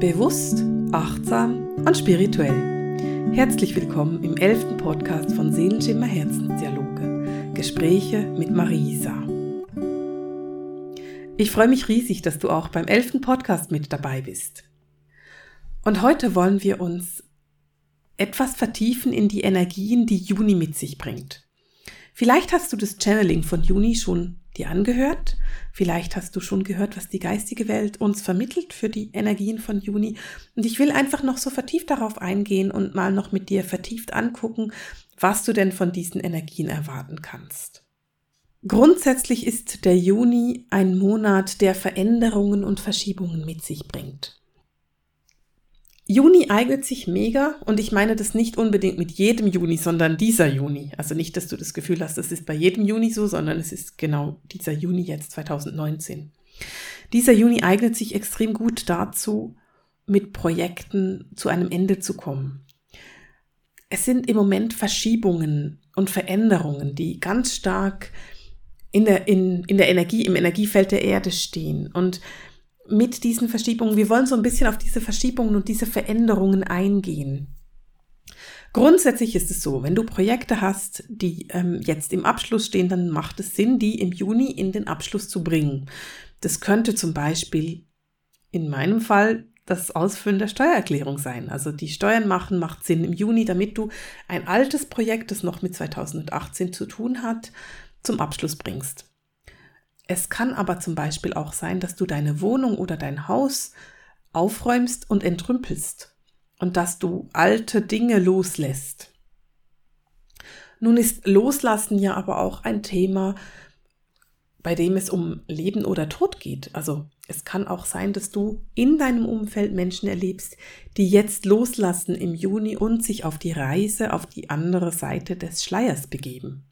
Bewusst, achtsam und spirituell. Herzlich willkommen im elften Podcast von Seelenschimmer Herzensdialoge. Gespräche mit Marisa. Ich freue mich riesig, dass du auch beim elften Podcast mit dabei bist. Und heute wollen wir uns etwas vertiefen in die Energien, die Juni mit sich bringt. Vielleicht hast du das Channeling von Juni schon dir angehört. Vielleicht hast du schon gehört, was die geistige Welt uns vermittelt für die Energien von Juni. Und ich will einfach noch so vertieft darauf eingehen und mal noch mit dir vertieft angucken, was du denn von diesen Energien erwarten kannst. Grundsätzlich ist der Juni ein Monat, der Veränderungen und Verschiebungen mit sich bringt. Juni eignet sich mega und ich meine das nicht unbedingt mit jedem Juni, sondern dieser Juni. Also nicht, dass du das Gefühl hast, es ist bei jedem Juni so, sondern es ist genau dieser Juni jetzt 2019. Dieser Juni eignet sich extrem gut dazu, mit Projekten zu einem Ende zu kommen. Es sind im Moment Verschiebungen und Veränderungen, die ganz stark in der, in, in der Energie, im Energiefeld der Erde stehen. Und mit diesen Verschiebungen, wir wollen so ein bisschen auf diese Verschiebungen und diese Veränderungen eingehen. Grundsätzlich ist es so, wenn du Projekte hast, die ähm, jetzt im Abschluss stehen, dann macht es Sinn, die im Juni in den Abschluss zu bringen. Das könnte zum Beispiel in meinem Fall das Ausfüllen der Steuererklärung sein. Also die Steuern machen macht Sinn im Juni, damit du ein altes Projekt, das noch mit 2018 zu tun hat, zum Abschluss bringst. Es kann aber zum Beispiel auch sein, dass du deine Wohnung oder dein Haus aufräumst und entrümpelst und dass du alte Dinge loslässt. Nun ist Loslassen ja aber auch ein Thema, bei dem es um Leben oder Tod geht. Also es kann auch sein, dass du in deinem Umfeld Menschen erlebst, die jetzt loslassen im Juni und sich auf die Reise auf die andere Seite des Schleiers begeben.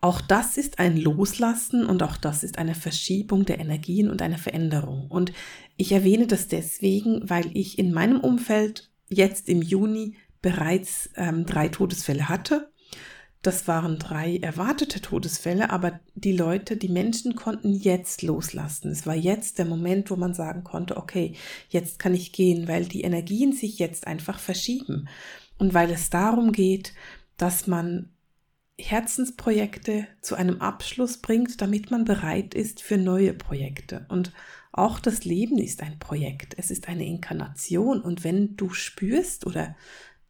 Auch das ist ein Loslassen und auch das ist eine Verschiebung der Energien und eine Veränderung. Und ich erwähne das deswegen, weil ich in meinem Umfeld jetzt im Juni bereits ähm, drei Todesfälle hatte. Das waren drei erwartete Todesfälle, aber die Leute, die Menschen konnten jetzt loslassen. Es war jetzt der Moment, wo man sagen konnte, okay, jetzt kann ich gehen, weil die Energien sich jetzt einfach verschieben. Und weil es darum geht, dass man Herzensprojekte zu einem Abschluss bringt, damit man bereit ist für neue Projekte. Und auch das Leben ist ein Projekt. Es ist eine Inkarnation. Und wenn du spürst oder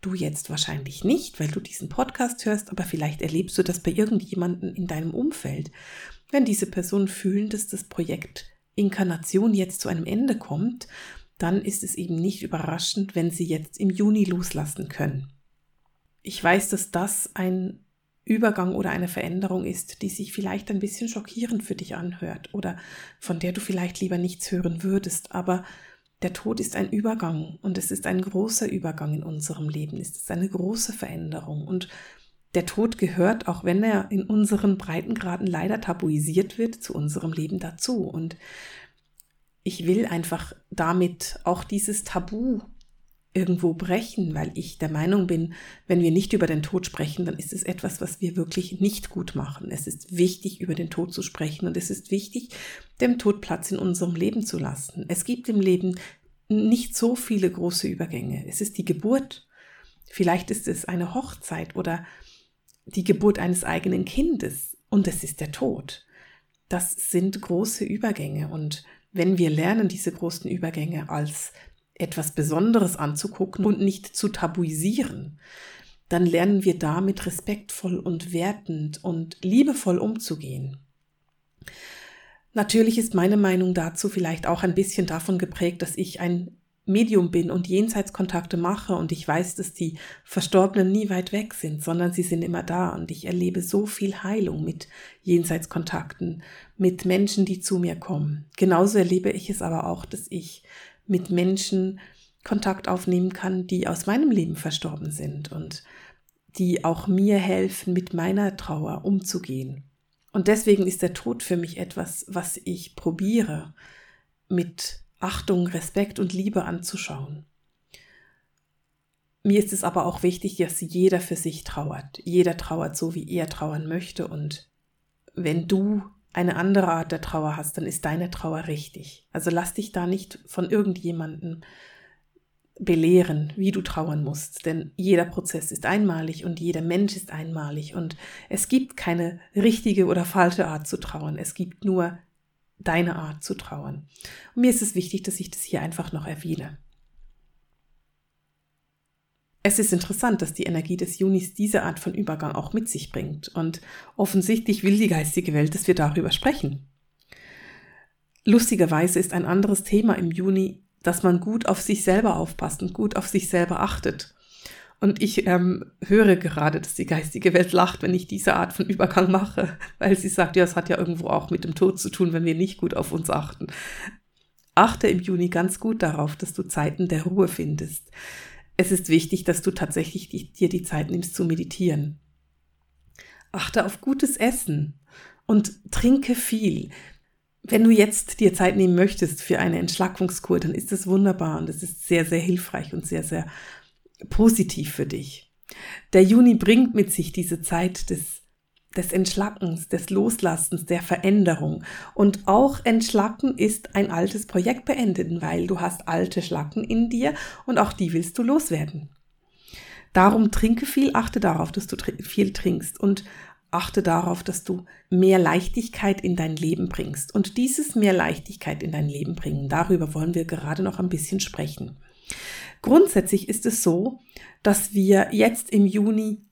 du jetzt wahrscheinlich nicht, weil du diesen Podcast hörst, aber vielleicht erlebst du das bei irgendjemandem in deinem Umfeld, wenn diese Personen fühlen, dass das Projekt Inkarnation jetzt zu einem Ende kommt, dann ist es eben nicht überraschend, wenn sie jetzt im Juni loslassen können. Ich weiß, dass das ein Übergang oder eine Veränderung ist, die sich vielleicht ein bisschen schockierend für dich anhört oder von der du vielleicht lieber nichts hören würdest, aber der Tod ist ein Übergang und es ist ein großer Übergang in unserem Leben, es ist eine große Veränderung und der Tod gehört, auch wenn er in unseren Breitengraden leider tabuisiert wird, zu unserem Leben dazu. Und ich will einfach damit auch dieses Tabu irgendwo brechen, weil ich der Meinung bin, wenn wir nicht über den Tod sprechen, dann ist es etwas, was wir wirklich nicht gut machen. Es ist wichtig, über den Tod zu sprechen und es ist wichtig, dem Tod Platz in unserem Leben zu lassen. Es gibt im Leben nicht so viele große Übergänge. Es ist die Geburt. Vielleicht ist es eine Hochzeit oder die Geburt eines eigenen Kindes und es ist der Tod. Das sind große Übergänge und wenn wir lernen, diese großen Übergänge als etwas Besonderes anzugucken und nicht zu tabuisieren, dann lernen wir damit respektvoll und wertend und liebevoll umzugehen. Natürlich ist meine Meinung dazu vielleicht auch ein bisschen davon geprägt, dass ich ein Medium bin und Jenseitskontakte mache und ich weiß, dass die Verstorbenen nie weit weg sind, sondern sie sind immer da und ich erlebe so viel Heilung mit Jenseitskontakten, mit Menschen, die zu mir kommen. Genauso erlebe ich es aber auch, dass ich mit Menschen Kontakt aufnehmen kann, die aus meinem Leben verstorben sind und die auch mir helfen, mit meiner Trauer umzugehen. Und deswegen ist der Tod für mich etwas, was ich probiere, mit Achtung, Respekt und Liebe anzuschauen. Mir ist es aber auch wichtig, dass jeder für sich trauert. Jeder trauert so, wie er trauern möchte. Und wenn du eine andere Art der Trauer hast, dann ist deine Trauer richtig. Also lass dich da nicht von irgendjemandem belehren, wie du trauern musst. Denn jeder Prozess ist einmalig und jeder Mensch ist einmalig und es gibt keine richtige oder falsche Art zu trauern. Es gibt nur deine Art zu trauern. Und mir ist es wichtig, dass ich das hier einfach noch erwähne. Es ist interessant, dass die Energie des Junis diese Art von Übergang auch mit sich bringt. Und offensichtlich will die geistige Welt, dass wir darüber sprechen. Lustigerweise ist ein anderes Thema im Juni dass man gut auf sich selber aufpasst und gut auf sich selber achtet. Und ich ähm, höre gerade, dass die geistige Welt lacht, wenn ich diese Art von Übergang mache, weil sie sagt, ja, es hat ja irgendwo auch mit dem Tod zu tun, wenn wir nicht gut auf uns achten. Achte im Juni ganz gut darauf, dass du Zeiten der Ruhe findest. Es ist wichtig, dass du tatsächlich dir die Zeit nimmst zu meditieren. Achte auf gutes Essen und trinke viel. Wenn du jetzt dir Zeit nehmen möchtest für eine Entschlackungskur, dann ist das wunderbar und es ist sehr, sehr hilfreich und sehr, sehr positiv für dich. Der Juni bringt mit sich diese Zeit des, des Entschlackens, des Loslassens, der Veränderung. Und auch Entschlacken ist ein altes Projekt beenden, weil du hast alte Schlacken in dir und auch die willst du loswerden. Darum trinke viel, achte darauf, dass du viel trinkst und achte darauf, dass du mehr Leichtigkeit in dein Leben bringst. Und dieses mehr Leichtigkeit in dein Leben bringen, darüber wollen wir gerade noch ein bisschen sprechen. Grundsätzlich ist es so, dass wir jetzt im Juni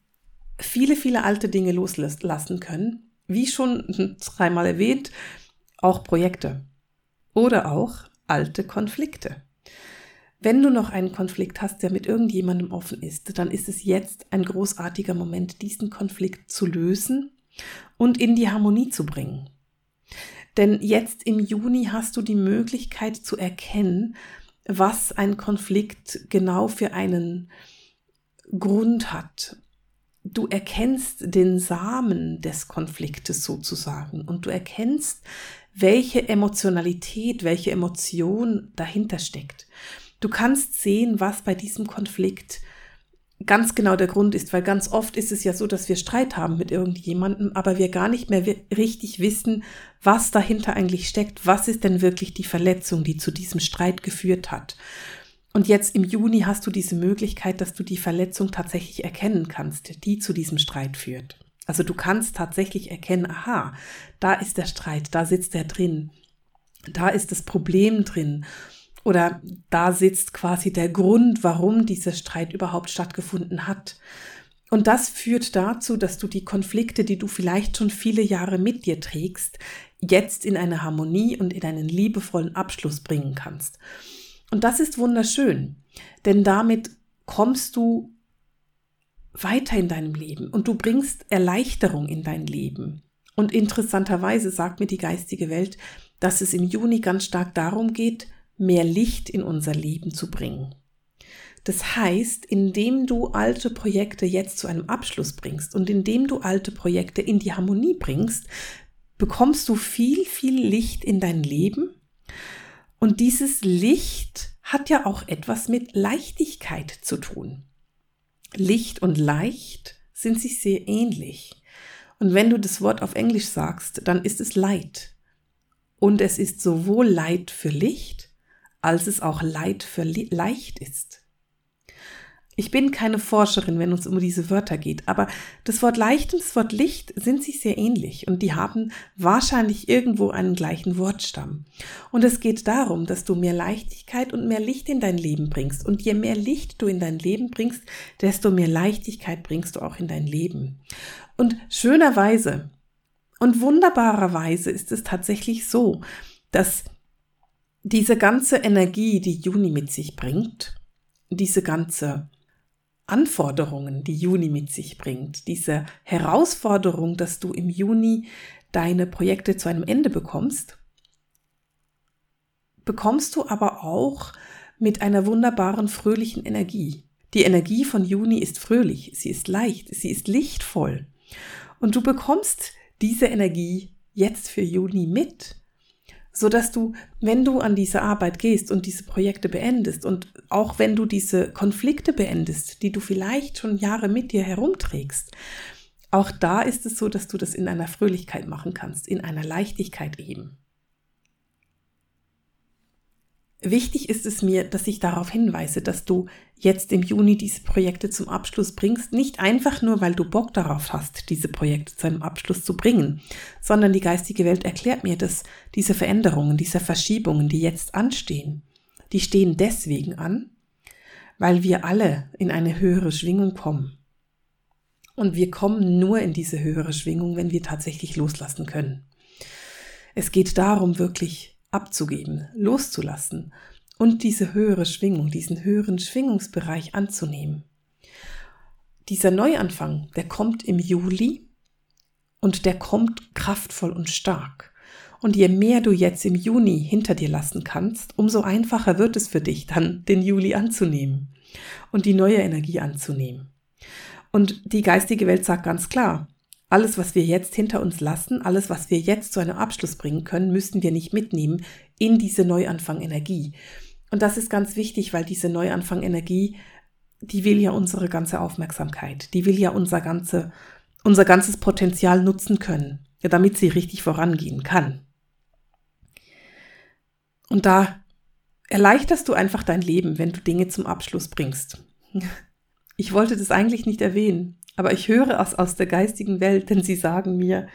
viele, viele alte Dinge loslassen können. Wie schon dreimal erwähnt, auch Projekte oder auch alte Konflikte. Wenn du noch einen Konflikt hast, der mit irgendjemandem offen ist, dann ist es jetzt ein großartiger Moment, diesen Konflikt zu lösen und in die Harmonie zu bringen. Denn jetzt im Juni hast du die Möglichkeit zu erkennen, was ein Konflikt genau für einen Grund hat. Du erkennst den Samen des Konfliktes sozusagen und du erkennst, welche Emotionalität, welche Emotion dahinter steckt. Du kannst sehen, was bei diesem Konflikt ganz genau der Grund ist, weil ganz oft ist es ja so, dass wir Streit haben mit irgendjemandem, aber wir gar nicht mehr richtig wissen, was dahinter eigentlich steckt. Was ist denn wirklich die Verletzung, die zu diesem Streit geführt hat? Und jetzt im Juni hast du diese Möglichkeit, dass du die Verletzung tatsächlich erkennen kannst, die zu diesem Streit führt. Also du kannst tatsächlich erkennen, aha, da ist der Streit, da sitzt er drin, da ist das Problem drin oder da sitzt quasi der Grund, warum dieser Streit überhaupt stattgefunden hat. Und das führt dazu, dass du die Konflikte, die du vielleicht schon viele Jahre mit dir trägst, jetzt in eine Harmonie und in einen liebevollen Abschluss bringen kannst. Und das ist wunderschön, denn damit kommst du weiter in deinem Leben und du bringst Erleichterung in dein Leben. Und interessanterweise sagt mir die geistige Welt, dass es im Juni ganz stark darum geht, mehr Licht in unser Leben zu bringen. Das heißt, indem du alte Projekte jetzt zu einem Abschluss bringst und indem du alte Projekte in die Harmonie bringst, bekommst du viel, viel Licht in dein Leben. Und dieses Licht hat ja auch etwas mit Leichtigkeit zu tun. Licht und leicht sind sich sehr ähnlich. Und wenn du das Wort auf Englisch sagst, dann ist es Light. Und es ist sowohl Light für Licht als es auch Leid für leicht ist. Ich bin keine Forscherin, wenn es um diese Wörter geht, aber das Wort leicht und das Wort Licht sind sich sehr ähnlich und die haben wahrscheinlich irgendwo einen gleichen Wortstamm. Und es geht darum, dass du mehr Leichtigkeit und mehr Licht in dein Leben bringst. Und je mehr Licht du in dein Leben bringst, desto mehr Leichtigkeit bringst du auch in dein Leben. Und schönerweise und wunderbarerweise ist es tatsächlich so, dass diese ganze Energie, die Juni mit sich bringt, diese ganze Anforderungen, die Juni mit sich bringt, diese Herausforderung, dass du im Juni deine Projekte zu einem Ende bekommst, bekommst du aber auch mit einer wunderbaren, fröhlichen Energie. Die Energie von Juni ist fröhlich, sie ist leicht, sie ist lichtvoll. Und du bekommst diese Energie jetzt für Juni mit so dass du, wenn du an diese Arbeit gehst und diese Projekte beendest und auch wenn du diese Konflikte beendest, die du vielleicht schon Jahre mit dir herumträgst, Auch da ist es so, dass du das in einer Fröhlichkeit machen kannst, in einer Leichtigkeit eben. Wichtig ist es mir, dass ich darauf hinweise, dass du jetzt im Juni diese Projekte zum Abschluss bringst, nicht einfach nur, weil du Bock darauf hast, diese Projekte zu einem Abschluss zu bringen, sondern die geistige Welt erklärt mir, dass diese Veränderungen, diese Verschiebungen, die jetzt anstehen, die stehen deswegen an, weil wir alle in eine höhere Schwingung kommen. Und wir kommen nur in diese höhere Schwingung, wenn wir tatsächlich loslassen können. Es geht darum, wirklich abzugeben, loszulassen und diese höhere Schwingung, diesen höheren Schwingungsbereich anzunehmen. Dieser Neuanfang, der kommt im Juli und der kommt kraftvoll und stark. Und je mehr du jetzt im Juni hinter dir lassen kannst, umso einfacher wird es für dich dann, den Juli anzunehmen und die neue Energie anzunehmen. Und die geistige Welt sagt ganz klar, alles, was wir jetzt hinter uns lassen, alles, was wir jetzt zu einem Abschluss bringen können, müssten wir nicht mitnehmen in diese Neuanfang-Energie. Und das ist ganz wichtig, weil diese Neuanfang-Energie, die will ja unsere ganze Aufmerksamkeit, die will ja unser, ganze, unser ganzes Potenzial nutzen können, damit sie richtig vorangehen kann. Und da erleichterst du einfach dein Leben, wenn du Dinge zum Abschluss bringst. Ich wollte das eigentlich nicht erwähnen, aber ich höre es aus der geistigen Welt, denn sie sagen mir,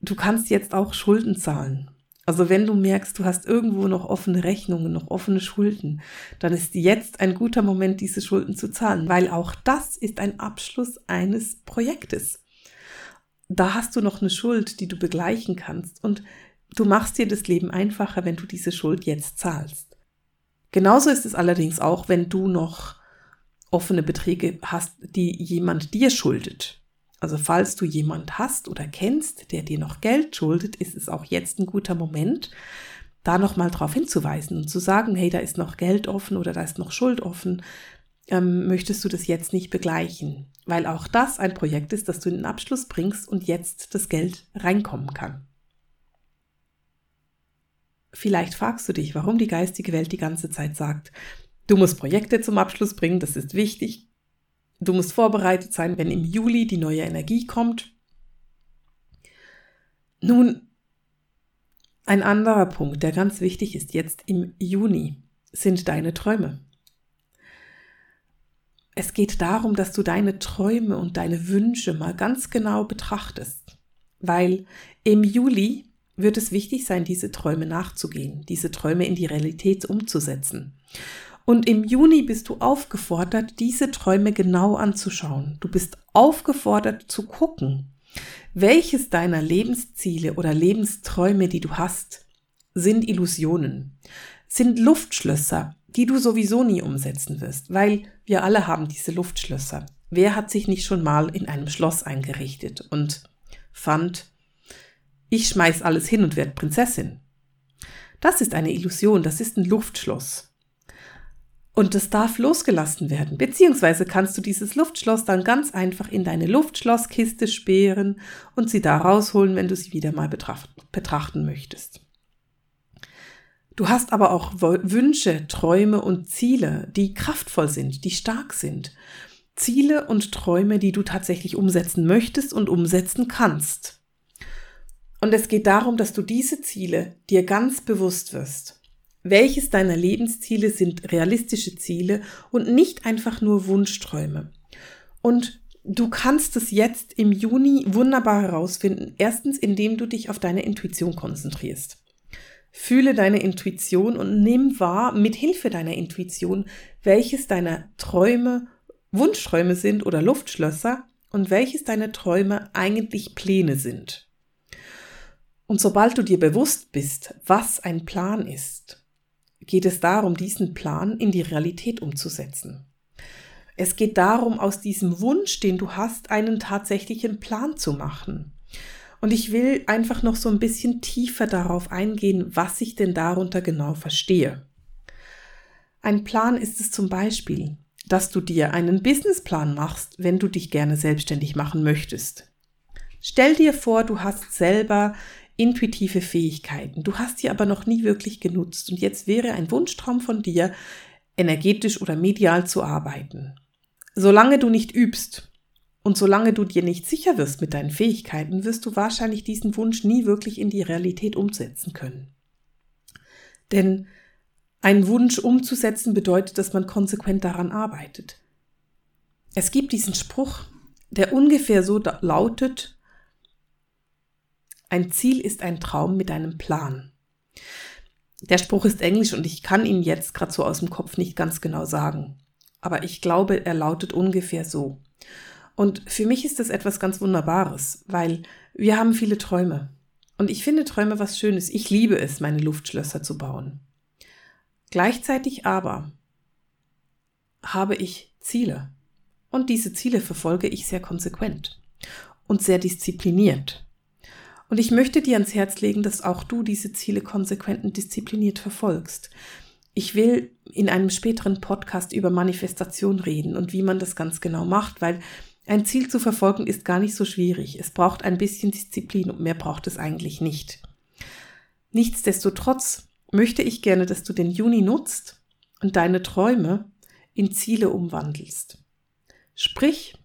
du kannst jetzt auch Schulden zahlen. Also wenn du merkst, du hast irgendwo noch offene Rechnungen, noch offene Schulden, dann ist jetzt ein guter Moment, diese Schulden zu zahlen, weil auch das ist ein Abschluss eines Projektes. Da hast du noch eine Schuld, die du begleichen kannst und du machst dir das Leben einfacher, wenn du diese Schuld jetzt zahlst. Genauso ist es allerdings auch, wenn du noch offene Beträge hast, die jemand dir schuldet. Also falls du jemand hast oder kennst, der dir noch Geld schuldet, ist es auch jetzt ein guter Moment, da nochmal drauf hinzuweisen und zu sagen, hey, da ist noch Geld offen oder da ist noch Schuld offen. Ähm, möchtest du das jetzt nicht begleichen? Weil auch das ein Projekt ist, das du in den Abschluss bringst und jetzt das Geld reinkommen kann. Vielleicht fragst du dich, warum die geistige Welt die ganze Zeit sagt, Du musst Projekte zum Abschluss bringen, das ist wichtig. Du musst vorbereitet sein, wenn im Juli die neue Energie kommt. Nun, ein anderer Punkt, der ganz wichtig ist jetzt im Juni, sind deine Träume. Es geht darum, dass du deine Träume und deine Wünsche mal ganz genau betrachtest, weil im Juli wird es wichtig sein, diese Träume nachzugehen, diese Träume in die Realität umzusetzen. Und im Juni bist du aufgefordert, diese Träume genau anzuschauen. Du bist aufgefordert zu gucken, welches deiner Lebensziele oder Lebensträume, die du hast, sind Illusionen, sind Luftschlösser, die du sowieso nie umsetzen wirst, weil wir alle haben diese Luftschlösser. Wer hat sich nicht schon mal in einem Schloss eingerichtet und fand, ich schmeiß alles hin und werde Prinzessin? Das ist eine Illusion, das ist ein Luftschloss. Und das darf losgelassen werden. Beziehungsweise kannst du dieses Luftschloss dann ganz einfach in deine Luftschlosskiste sperren und sie da rausholen, wenn du sie wieder mal betrachten möchtest. Du hast aber auch Wünsche, Träume und Ziele, die kraftvoll sind, die stark sind. Ziele und Träume, die du tatsächlich umsetzen möchtest und umsetzen kannst. Und es geht darum, dass du diese Ziele dir ganz bewusst wirst. Welches deiner Lebensziele sind realistische Ziele und nicht einfach nur Wunschträume? Und du kannst es jetzt im Juni wunderbar herausfinden. Erstens, indem du dich auf deine Intuition konzentrierst. Fühle deine Intuition und nimm wahr, mit Hilfe deiner Intuition, welches deiner Träume Wunschträume sind oder Luftschlösser und welches deine Träume eigentlich Pläne sind. Und sobald du dir bewusst bist, was ein Plan ist, geht es darum, diesen Plan in die Realität umzusetzen. Es geht darum, aus diesem Wunsch, den du hast, einen tatsächlichen Plan zu machen. Und ich will einfach noch so ein bisschen tiefer darauf eingehen, was ich denn darunter genau verstehe. Ein Plan ist es zum Beispiel, dass du dir einen Businessplan machst, wenn du dich gerne selbstständig machen möchtest. Stell dir vor, du hast selber intuitive Fähigkeiten. Du hast sie aber noch nie wirklich genutzt und jetzt wäre ein Wunschtraum von dir, energetisch oder medial zu arbeiten. Solange du nicht übst Und solange du dir nicht sicher wirst mit deinen Fähigkeiten, wirst du wahrscheinlich diesen Wunsch nie wirklich in die Realität umsetzen können. Denn einen Wunsch umzusetzen bedeutet, dass man konsequent daran arbeitet. Es gibt diesen Spruch, der ungefähr so lautet, ein Ziel ist ein Traum mit einem Plan. Der Spruch ist englisch und ich kann ihn jetzt gerade so aus dem Kopf nicht ganz genau sagen. Aber ich glaube, er lautet ungefähr so. Und für mich ist das etwas ganz Wunderbares, weil wir haben viele Träume. Und ich finde Träume was Schönes. Ich liebe es, meine Luftschlösser zu bauen. Gleichzeitig aber habe ich Ziele. Und diese Ziele verfolge ich sehr konsequent und sehr diszipliniert. Und ich möchte dir ans Herz legen, dass auch du diese Ziele konsequent und diszipliniert verfolgst. Ich will in einem späteren Podcast über Manifestation reden und wie man das ganz genau macht, weil ein Ziel zu verfolgen ist gar nicht so schwierig. Es braucht ein bisschen Disziplin und mehr braucht es eigentlich nicht. Nichtsdestotrotz möchte ich gerne, dass du den Juni nutzt und deine Träume in Ziele umwandelst. Sprich,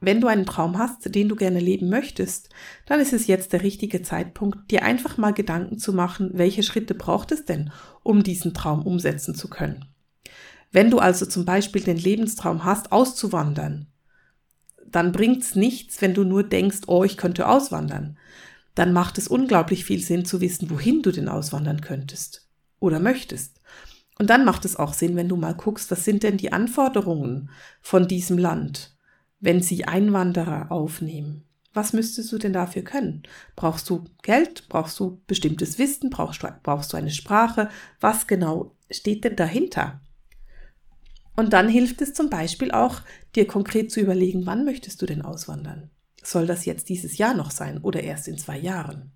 wenn du einen Traum hast, den du gerne leben möchtest, dann ist es jetzt der richtige Zeitpunkt, dir einfach mal Gedanken zu machen, welche Schritte braucht es denn, um diesen Traum umsetzen zu können. Wenn du also zum Beispiel den Lebenstraum hast, auszuwandern, dann bringt's nichts, wenn du nur denkst, oh, ich könnte auswandern. Dann macht es unglaublich viel Sinn zu wissen, wohin du denn auswandern könntest oder möchtest. Und dann macht es auch Sinn, wenn du mal guckst, was sind denn die Anforderungen von diesem Land, wenn sie Einwanderer aufnehmen. Was müsstest du denn dafür können? Brauchst du Geld? Brauchst du bestimmtes Wissen? Brauchst du, brauchst du eine Sprache? Was genau steht denn dahinter? Und dann hilft es zum Beispiel auch, dir konkret zu überlegen, wann möchtest du denn auswandern? Soll das jetzt dieses Jahr noch sein oder erst in zwei Jahren?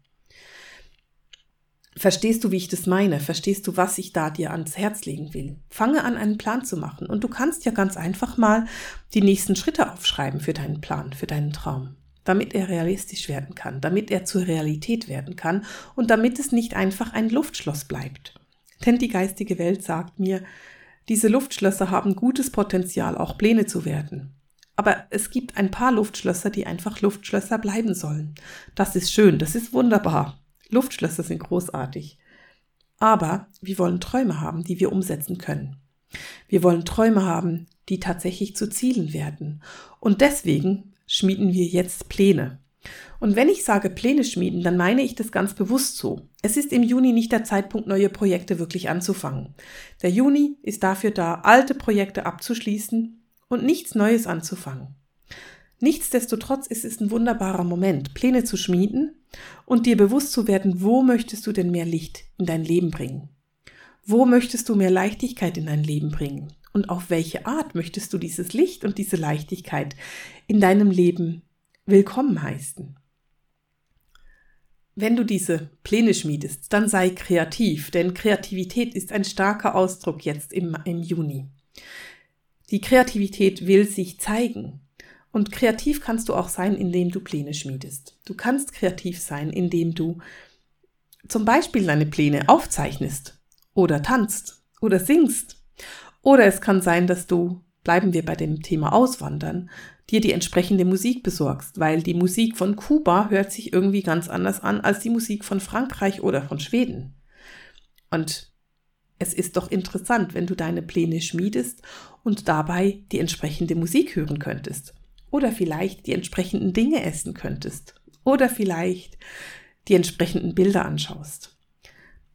Verstehst du, wie ich das meine? Verstehst du, was ich da dir ans Herz legen will? Fange an, einen Plan zu machen. Und du kannst ja ganz einfach mal die nächsten Schritte aufschreiben für deinen Plan, für deinen Traum, damit er realistisch werden kann, damit er zur Realität werden kann und damit es nicht einfach ein Luftschloss bleibt. Denn die geistige Welt sagt mir, diese Luftschlösser haben gutes Potenzial, auch Pläne zu werden. Aber es gibt ein paar Luftschlösser, die einfach Luftschlösser bleiben sollen. Das ist schön, das ist wunderbar. Luftschlösser sind großartig. Aber wir wollen Träume haben, die wir umsetzen können. Wir wollen Träume haben, die tatsächlich zu Zielen werden. Und deswegen schmieden wir jetzt Pläne. Und wenn ich sage Pläne schmieden, dann meine ich das ganz bewusst so. Es ist im Juni nicht der Zeitpunkt, neue Projekte wirklich anzufangen. Der Juni ist dafür da, alte Projekte abzuschließen und nichts Neues anzufangen. Nichtsdestotrotz ist es ein wunderbarer Moment, Pläne zu schmieden und dir bewusst zu werden, wo möchtest du denn mehr Licht in dein Leben bringen? Wo möchtest du mehr Leichtigkeit in dein Leben bringen? Und auf welche Art möchtest du dieses Licht und diese Leichtigkeit in deinem Leben willkommen heißen? Wenn du diese Pläne schmiedest, dann sei kreativ, denn Kreativität ist ein starker Ausdruck jetzt im, im Juni. Die Kreativität will sich zeigen. Und kreativ kannst du auch sein, indem du Pläne schmiedest. Du kannst kreativ sein, indem du zum Beispiel deine Pläne aufzeichnest oder tanzt oder singst. Oder es kann sein, dass du, bleiben wir bei dem Thema Auswandern, dir die entsprechende Musik besorgst, weil die Musik von Kuba hört sich irgendwie ganz anders an als die Musik von Frankreich oder von Schweden. Und es ist doch interessant, wenn du deine Pläne schmiedest und dabei die entsprechende Musik hören könntest. Oder vielleicht die entsprechenden Dinge essen könntest. Oder vielleicht die entsprechenden Bilder anschaust.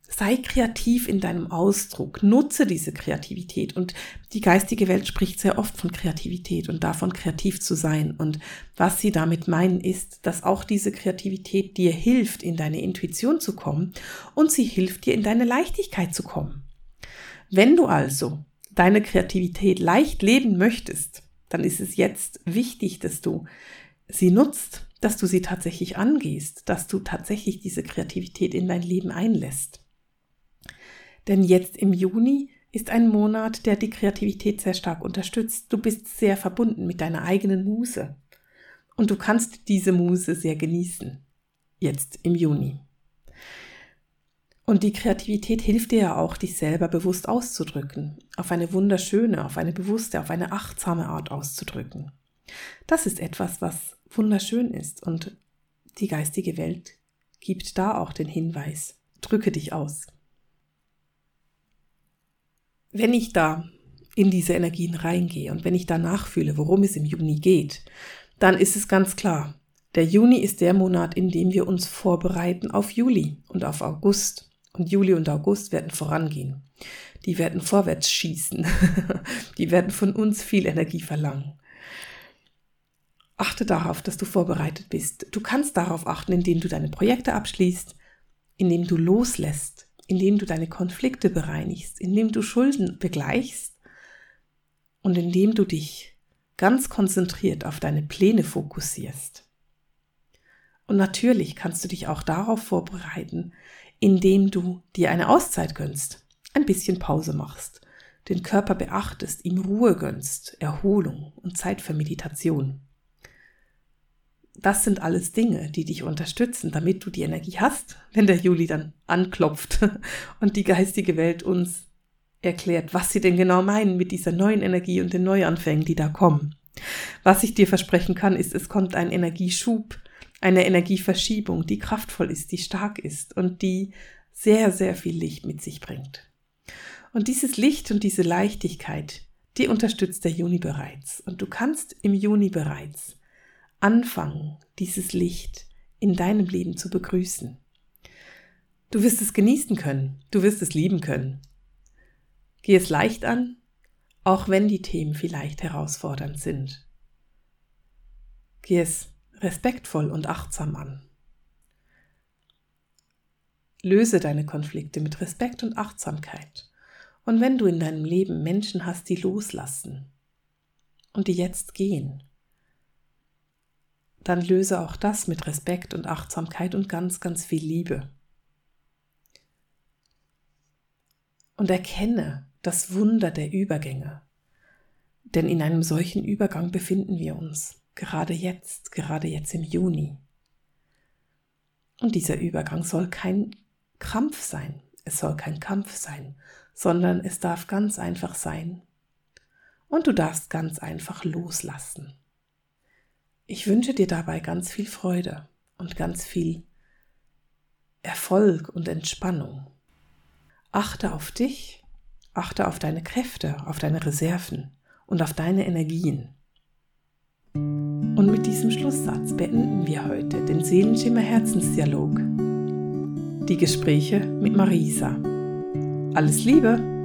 Sei kreativ in deinem Ausdruck, nutze diese Kreativität und die geistige Welt spricht sehr oft von Kreativität und davon kreativ zu sein und was sie damit meinen ist, dass auch diese Kreativität dir hilft, in deine Intuition zu kommen und sie hilft dir, in deine Leichtigkeit zu kommen. Wenn du also deine Kreativität leicht leben möchtest, dann ist es jetzt wichtig, dass du sie nutzt, dass du sie tatsächlich angehst, dass du tatsächlich diese Kreativität in dein Leben einlässt. Denn jetzt im Juni ist ein Monat, der die Kreativität sehr stark unterstützt. Du bist sehr verbunden mit deiner eigenen Muse. Und du kannst diese Muse sehr genießen. Jetzt im Juni. Und die Kreativität hilft dir ja auch, dich selber bewusst auszudrücken. Auf eine wunderschöne, auf eine bewusste, auf eine achtsame Art auszudrücken. Das ist etwas, was wunderschön ist und die geistige Welt gibt da auch den Hinweis, drücke dich aus. Wenn ich da in diese Energien reingehe und wenn ich da nachfühle, worum es im Juni geht, dann ist es ganz klar, der Juni ist der Monat, in dem wir uns vorbereiten auf Juli und auf August. Und Juli und August werden vorangehen. Die werden vorwärts schießen. Die werden von uns viel Energie verlangen. Achte darauf, dass du vorbereitet bist. Du kannst darauf achten, indem du deine Projekte abschließt, indem du loslässt, indem du deine Konflikte bereinigst, indem du Schulden begleichst und indem du dich ganz konzentriert auf deine Pläne fokussierst. Und natürlich kannst du dich auch darauf vorbereiten, indem du dir eine Auszeit gönnst, ein bisschen Pause machst, den Körper beachtest, ihm Ruhe gönnst, Erholung und Zeit für Meditation das sind alles Dinge, die dich unterstützen, damit du die Energie hast, wenn der Juli dann anklopft und die geistige Welt uns erklärt, was sie denn genau meinen mit dieser neuen Energie und den Neuanfängen, die da kommen. Was ich dir versprechen kann, ist, es kommt ein Energieschub, eine Energieverschiebung, die kraftvoll ist, die stark ist und die sehr, sehr viel Licht mit sich bringt. Und dieses Licht und diese Leichtigkeit, die unterstützt der Juni bereits. Und du kannst im Juni bereits anfangen, dieses Licht in deinem Leben zu begrüßen. Du wirst es genießen können, du wirst es lieben können. Geh es leicht an, auch wenn die Themen vielleicht herausfordernd sind. Geh es respektvoll und achtsam an. Löse deine Konflikte mit Respekt und Achtsamkeit. Und wenn du in deinem Leben Menschen hast, die loslassen und die jetzt gehen, dann löse auch das mit Respekt und Achtsamkeit und ganz, ganz viel Liebe. Und erkenne das Wunder der Übergänge. Denn in einem solchen Übergang befinden wir uns, gerade jetzt, gerade jetzt im Juni. Und dieser Übergang soll kein Krampf sein, es soll kein Kampf sein, sondern es darf ganz einfach sein. Und du darfst ganz einfach loslassen. Ich wünsche dir dabei ganz viel Freude und ganz viel Erfolg und Entspannung. Achte auf dich, achte auf deine Kräfte, auf deine Reserven und auf deine Energien. Und mit diesem Schlusssatz beenden wir heute den Seelenschimmer Herzensdialog. Die Gespräche mit Marisa. Alles Liebe!